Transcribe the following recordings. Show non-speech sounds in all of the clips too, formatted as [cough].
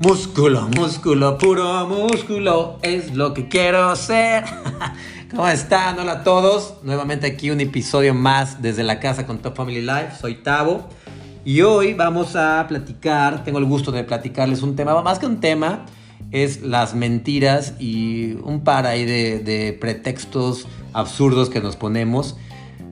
Músculo, músculo, puro músculo es lo que quiero ser. [laughs] ¿Cómo están? Hola a todos. Nuevamente aquí un episodio más desde la casa con Top Family Life. Soy Tavo. Y hoy vamos a platicar, tengo el gusto de platicarles un tema, más que un tema, es las mentiras y un par ahí de, pretextos absurdos que nos ponemos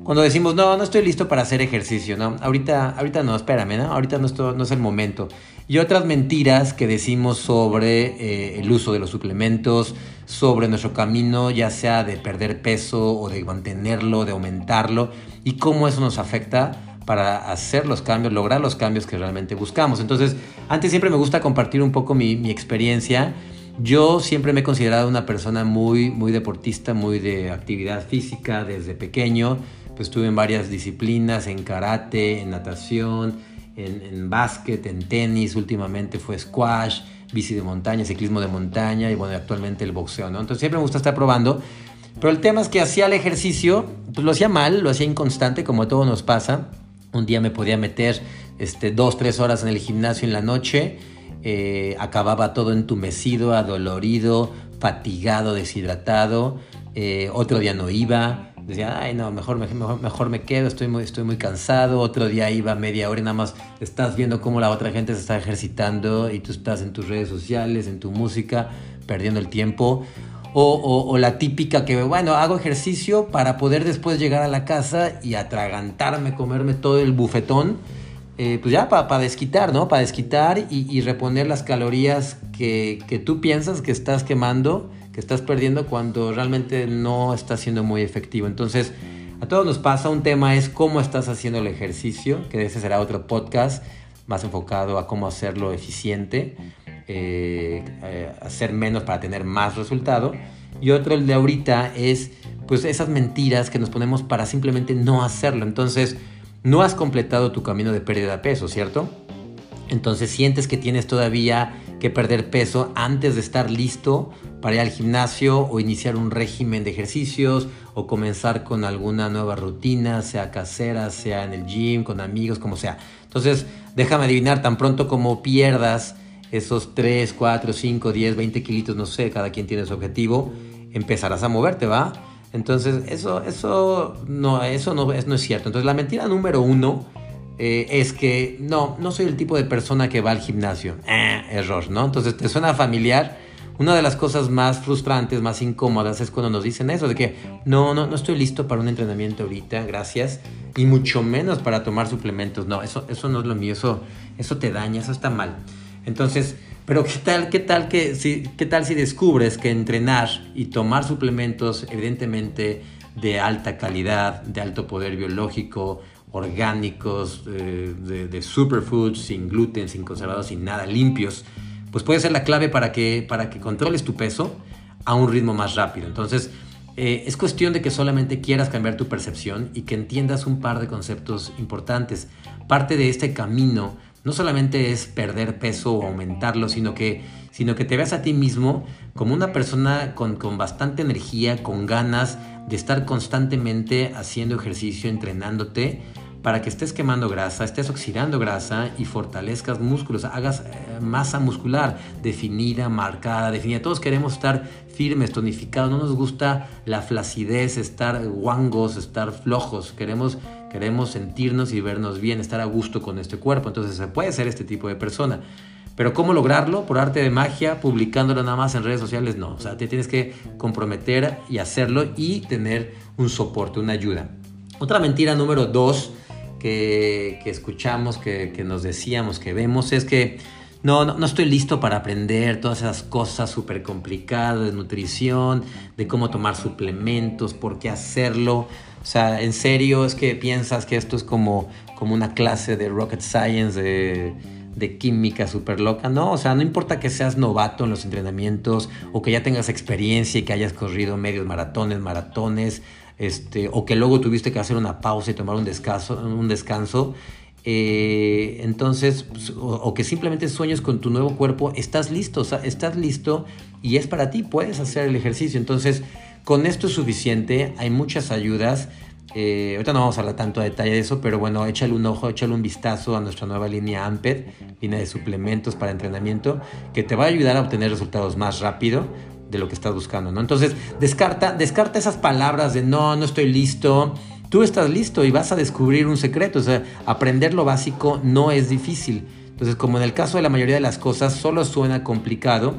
cuando decimos, no, no estoy listo para hacer ejercicio, ¿no? Ahorita, ahorita no, espérame, ¿no? Ahorita no, no es el momento y otras mentiras que decimos sobre eh, el uso de los suplementos, sobre nuestro camino, ya sea de perder peso o de mantenerlo, de aumentarlo, y cómo eso nos afecta para hacer los cambios, lograr los cambios que realmente buscamos. Entonces, antes siempre me gusta compartir un poco mi, mi experiencia. Yo siempre me he considerado una persona muy, muy deportista, muy de actividad física desde pequeño. Pues estuve en varias disciplinas, en karate, en natación, en, básquet, en tenis, últimamente fue squash, bici de montaña, ciclismo de montaña y bueno, actualmente el boxeo, ¿no? Entonces siempre me gusta estar probando. Pero el tema es que hacía el ejercicio, pues lo hacía mal, lo hacía inconstante, como a todos nos pasa. Un día me podía meter este, dos, tres horas en el gimnasio en la noche, eh, acababa todo entumecido, adolorido, fatigado, deshidratado. Eh, otro día no iba, decía, ay no, mejor, mejor, mejor me quedo, estoy muy, estoy muy cansado. Otro día iba media hora y nada más estás viendo cómo la otra gente se está ejercitando y tú estás en tus redes sociales, en tu música, perdiendo el tiempo. O, o, la típica que, bueno, hago ejercicio para poder después llegar a la casa y atragantarme, comerme todo el bufetón. Eh, pues ya para desquitar, ¿no? Para desquitar y, y, reponer las calorías que, que tú piensas que estás quemando que estás perdiendo cuando realmente no está siendo muy efectivo. Entonces, a todos nos pasa, un tema es cómo estás haciendo el ejercicio, que ese será otro podcast más enfocado a cómo hacerlo eficiente, eh, eh, hacer menos para tener más resultado. Y otro, el de ahorita, es pues esas mentiras que nos ponemos para simplemente no hacerlo. Entonces, no has completado tu camino de pérdida de peso, ¿cierto? Entonces sientes que tienes todavía que perder peso antes de estar listo para ir al gimnasio o iniciar un régimen de ejercicios o comenzar con alguna nueva rutina, sea casera, sea en el gym, con amigos, como sea. Entonces, déjame adivinar, tan pronto como pierdas esos 3, 4, 5, 10, 20 kilitos, no sé, cada quien tiene su objetivo, empezarás a moverte, ¿va? Entonces, eso, eso, no, eso no, es, no es cierto. Entonces, la mentira número uno eh, es que no, no soy el tipo de persona que va al gimnasio. Eh, error, ¿no? Entonces, ¿te suena familiar? Una de las cosas más frustrantes, más incómodas es cuando nos dicen eso, de que no, no, no estoy listo para un entrenamiento ahorita, gracias, y mucho menos para tomar suplementos. No, eso, eso no es lo mío, eso, eso te daña, eso está mal. Entonces, pero ¿qué tal, qué tal que si, qué tal si descubres que entrenar y tomar suplementos, evidentemente de alta calidad, de alto poder biológico, orgánicos, eh, de, superfoods, sin gluten, sin conservados, sin nada, limpios, pues puede ser la clave para que, para que controles tu peso a un ritmo más rápido. Entonces, eh, es cuestión de que solamente quieras cambiar tu percepción y que entiendas un par de conceptos importantes. Parte de este camino no solamente es perder peso o aumentarlo, sino que, sino que te veas a ti mismo como una persona con, con bastante energía, con ganas de estar constantemente haciendo ejercicio, entrenándote para que estés quemando grasa, estés oxidando grasa y fortalezcas músculos, hagas eh, masa muscular definida, marcada, definida. Todos queremos estar firmes, tonificados, no nos gusta la flacidez, estar guangos, estar flojos, queremos, queremos sentirnos y vernos bien, estar a gusto con este cuerpo. Entonces se puede ser este tipo de persona. Pero ¿cómo lograrlo? Por arte de magia, publicándolo nada más en redes sociales, no. O sea, te tienes que comprometer y hacerlo y tener un soporte, una ayuda. Otra mentira número dos que, escuchamos, que, nos decíamos, que vemos, es que no, no, estoy listo para aprender todas esas cosas súper complicadas de nutrición, de cómo tomar suplementos, por qué hacerlo. O sea, en serio es que piensas que esto es como, como una clase de rocket science, de, de química súper loca. No, o sea, no importa que seas novato en los entrenamientos o que ya tengas experiencia y que hayas corrido medios maratones, maratones, este, o que luego tuviste que hacer una pausa y tomar un descanso, un descanso eh, entonces, pues, o, que simplemente sueños con tu nuevo cuerpo, estás listo, o sea, estás listo y es para ti, puedes hacer el ejercicio. Entonces, con esto es suficiente, hay muchas ayudas Eh, ahorita no vamos a hablar tanto a detalle de eso, pero bueno, échale un ojo, échale un vistazo a nuestra nueva línea AMPED, línea de suplementos para entrenamiento, que te va a ayudar a obtener resultados más rápido de lo que estás buscando, ¿no? Entonces, descarta, descarta esas palabras de no, no estoy listo. Tú estás listo y vas a descubrir un secreto. O sea, aprender lo básico no es difícil. Entonces, como en el caso de la mayoría de las cosas, solo suena complicado,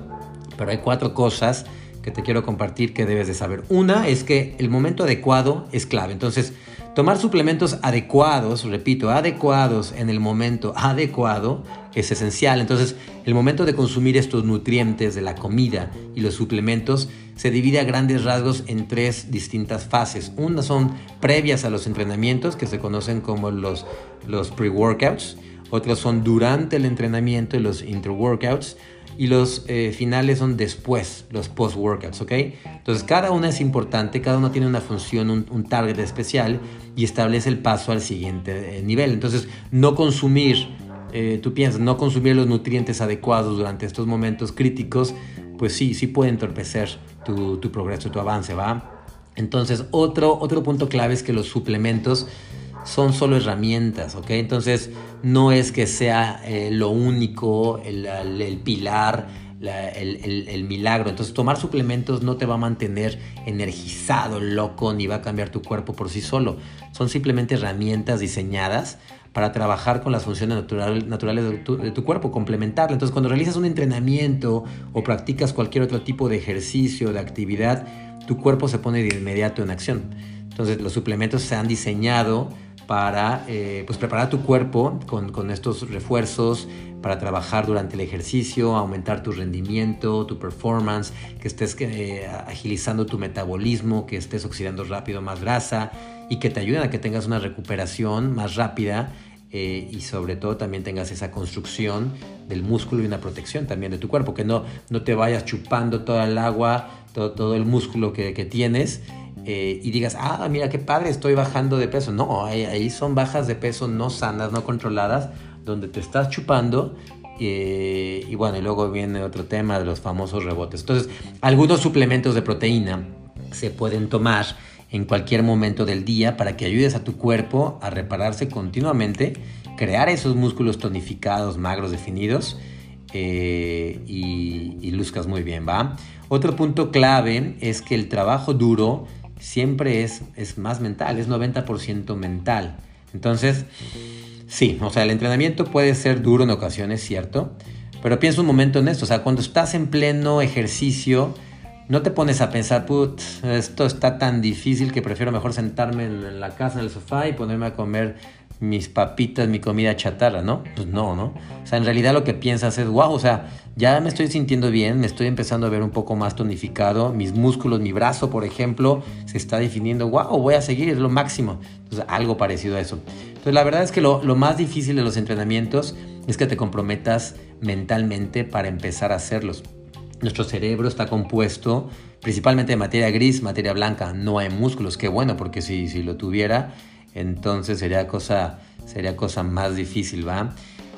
pero hay cuatro cosas que te quiero compartir que debes de saber. Una es que el momento adecuado es clave. Entonces, tomar suplementos adecuados, repito, adecuados en el momento adecuado es esencial. Entonces, el momento de consumir estos nutrientes de la comida y los suplementos se divide a grandes rasgos en tres distintas fases. Una son previas a los entrenamientos, que se conocen como los, los pre-workouts. Otras son durante el entrenamiento y los inter-workouts y los eh, finales son después, los post-workouts, ¿ok? Entonces cada una es importante, cada uno tiene una función, un, target especial y establece el paso al siguiente eh, nivel. Entonces no consumir, eh, tú piensas, no consumir los nutrientes adecuados durante estos momentos críticos, pues sí, sí puede entorpecer tu, tu progreso, tu avance, ¿va? Entonces otro, otro punto clave es que los suplementos son solo herramientas, ¿ok? Entonces no es que sea eh, lo único, el, pilar, el, milagro. Entonces tomar suplementos no te va a mantener energizado, loco, ni va a cambiar tu cuerpo por sí solo. Son simplemente herramientas diseñadas para trabajar con las funciones naturales de tu, de tu cuerpo, complementarla. Entonces cuando realizas un entrenamiento o practicas cualquier otro tipo de ejercicio, de actividad, tu cuerpo se pone de inmediato en acción. Entonces los suplementos se han diseñado para eh, pues preparar tu cuerpo con, estos refuerzos, para trabajar durante el ejercicio, aumentar tu rendimiento, tu performance, que estés eh, agilizando tu metabolismo, que estés oxidando rápido más grasa y que te ayuden a que tengas una recuperación más rápida eh, y sobre todo también tengas esa construcción del músculo y una protección también de tu cuerpo, que no, no te vayas chupando toda el agua, todo, todo el músculo que tienes eh, y digas, ah, mira qué padre, estoy bajando de peso. No, ahí, son bajas de peso no sanas, no controladas, donde te estás chupando. Eh, y bueno, y luego viene otro tema de los famosos rebotes. Entonces, algunos suplementos de proteína se pueden tomar en cualquier momento del día para que ayudes a tu cuerpo a repararse continuamente, crear esos músculos tonificados, magros, definidos eh, y, y luzcas muy bien, ¿va? Otro punto clave es que el trabajo duro siempre es, es más mental, es 90% mental. Entonces, sí, o sea, el entrenamiento puede ser duro en ocasiones, ¿cierto? Pero piensa un momento en esto, o sea, cuando estás en pleno ejercicio, no te pones a pensar, put, esto está tan difícil que prefiero mejor sentarme en la casa, en el sofá y ponerme a comer mis papitas, mi comida chatarra, ¿no? Pues no, ¿no? O sea, en realidad lo que piensas es, wow, o sea, ya me estoy sintiendo bien, me estoy empezando a ver un poco más tonificado, mis músculos, mi brazo, por ejemplo, se está definiendo, wow, voy a seguir, es lo máximo. Entonces, algo parecido a eso. Entonces, la verdad es que lo, lo más difícil de los entrenamientos es que te comprometas mentalmente para empezar a hacerlos. Nuestro cerebro está compuesto principalmente de materia gris, materia blanca, no hay músculos. Qué bueno, porque si, si lo tuviera, entonces sería cosa, sería cosa más difícil, ¿va?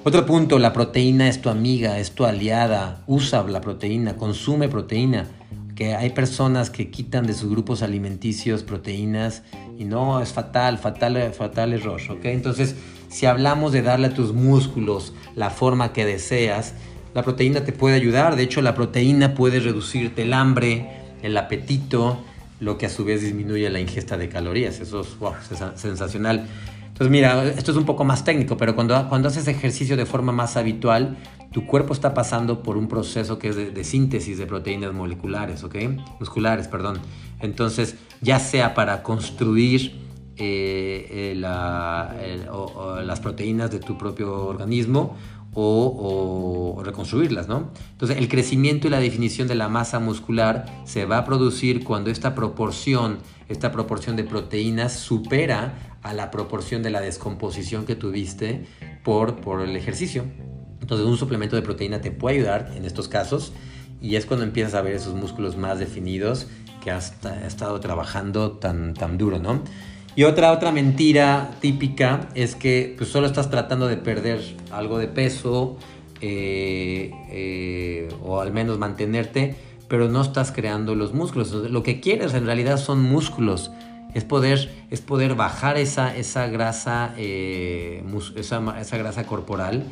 Otro punto, la proteína es tu amiga, es tu aliada, usa la proteína, consume proteína. Que hay personas que quitan de sus grupos alimenticios proteínas y no, es fatal, fatal, fatal error, ¿ok? Entonces, si hablamos de darle a tus músculos la forma que deseas, la proteína te puede ayudar. De hecho, la proteína puede reducirte el hambre, el apetito, lo que a su vez disminuye la ingesta de calorías. Eso es, wow, sensacional. Entonces, mira, esto es un poco más técnico, pero cuando, cuando haces ejercicio de forma más habitual, tu cuerpo está pasando por un proceso que es de, síntesis de proteínas moleculares, ¿ok? Musculares, perdón. Entonces, ya sea para construir eh, eh, las proteínas de tu propio organismo o, reconstruirlas, ¿no? Entonces, el crecimiento y la definición de la masa muscular se va a producir cuando esta proporción, esta proporción de proteínas supera a la proporción de la descomposición que tuviste por, por el ejercicio. Entonces, un suplemento de proteína te puede ayudar en estos casos y es cuando empiezas a ver esos músculos más definidos que has, estado trabajando tan, tan duro, ¿no? Y otra, otra mentira típica es que pues, solo estás tratando de perder algo de peso eh, eh, o al menos mantenerte, pero no estás creando los músculos. Lo que quieres en realidad son músculos. es poder, es poder bajar esa, esa, grasa, eh, esa, esa, grasa corporal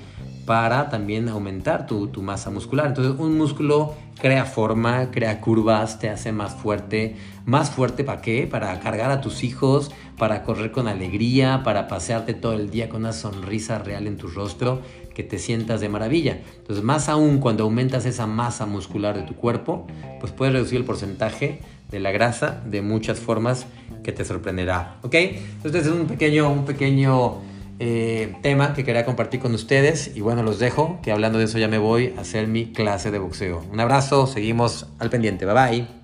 para también aumentar tu, tu, masa muscular. Entonces un músculo crea forma, crea curvas, te hace más fuerte. ¿Más fuerte para qué? Para cargar a tus hijos, para correr con alegría, para pasearte todo el día con una sonrisa real en tu rostro, que te sientas de maravilla. Entonces más aún cuando aumentas esa masa muscular de tu cuerpo, pues puedes reducir el porcentaje de la grasa de muchas formas que te sorprenderá. ¿Ok? Entonces es un pequeño, un pequeño eh, tema que quería compartir con ustedes y bueno, los dejo, que hablando de eso ya me voy a hacer mi clase de boxeo. Un abrazo, seguimos al pendiente, bye bye.